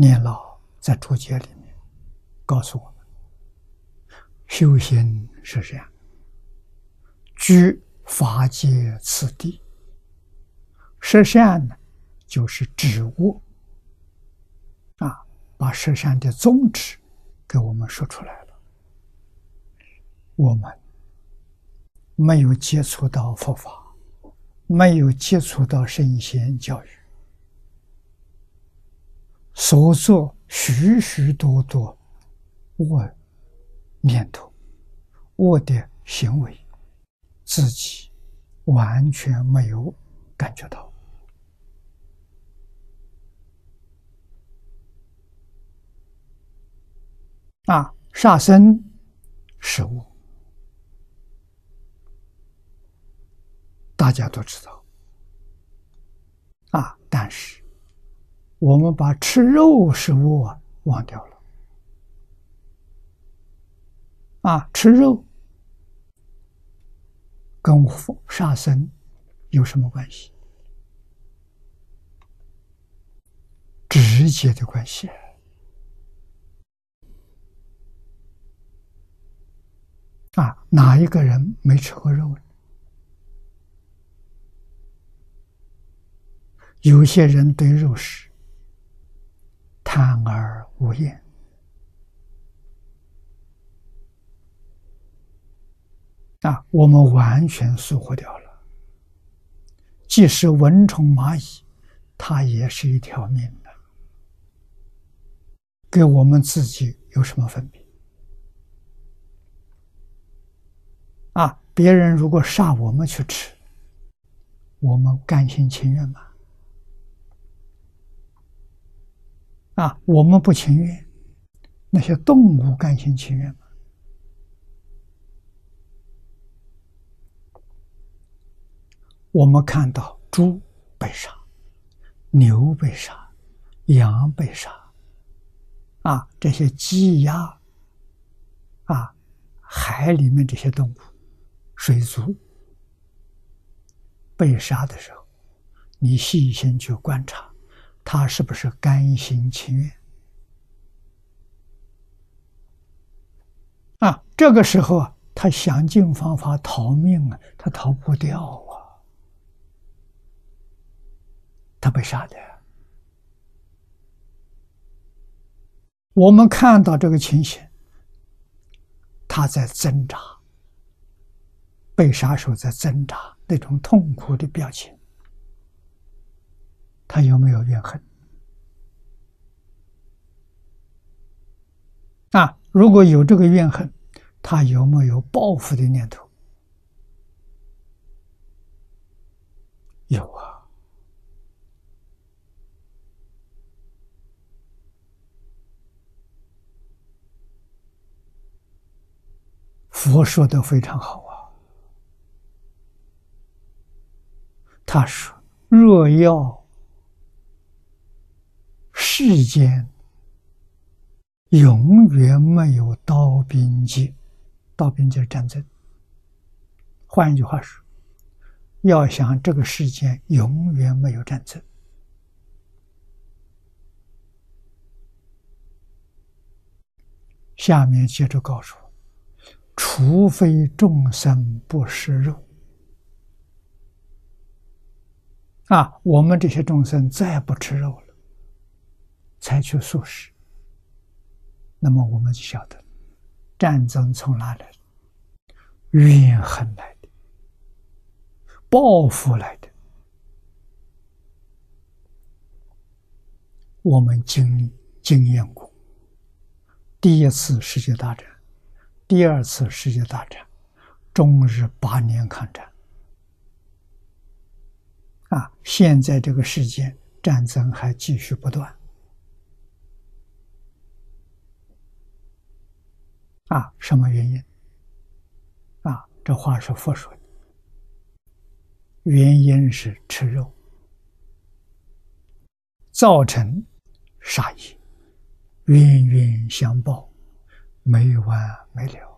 年老在注解里面告诉我们，修行是这样：居法界次第，十善呢，就是止物啊，把十善的宗旨给我们说出来了。我们没有接触到佛法，没有接触到圣贤教育。所做许许多多恶念头、恶的行为，自己完全没有感觉到啊！杀生食物，大家都知道啊，但是。我们把吃肉食物啊忘掉了，啊，吃肉跟杀生有什么关系？直接的关系啊！哪一个人没吃过肉？有些人对肉食。贪而无厌啊！我们完全疏忽掉了。即使蚊虫蚂蚁，它也是一条命的，跟我们自己有什么分别？啊！别人如果杀我们去吃，我们甘心情愿吗？啊，我们不情愿，那些动物甘心情愿吗？我们看到猪被杀，牛被杀，羊被杀，啊，这些鸡鸭，啊，海里面这些动物，水族被杀的时候，你细心去观察。他是不是甘心情愿？啊，这个时候啊，他想尽方法逃命啊，他逃不掉啊，他被杀的。我们看到这个情形，他在挣扎，被杀手在挣扎，那种痛苦的表情。他有没有怨恨？啊，如果有这个怨恨，他有没有报复的念头？有啊。佛说的非常好啊，他说：“若要。”世间永远没有刀兵劫，刀兵劫战争。换一句话说，要想这个世间永远没有战争，下面接着告诉我：除非众生不食肉，啊，我们这些众生再不吃肉了。采取素食，那么我们就晓得，战争从哪来的？怨恨来的，报复来的。我们经历经验过，第一次世界大战，第二次世界大战，中日八年抗战，啊，现在这个世界战争还继续不断。啊，什么原因？啊，这话是佛说的。原因是吃肉造成杀意，冤冤相报，没完没了。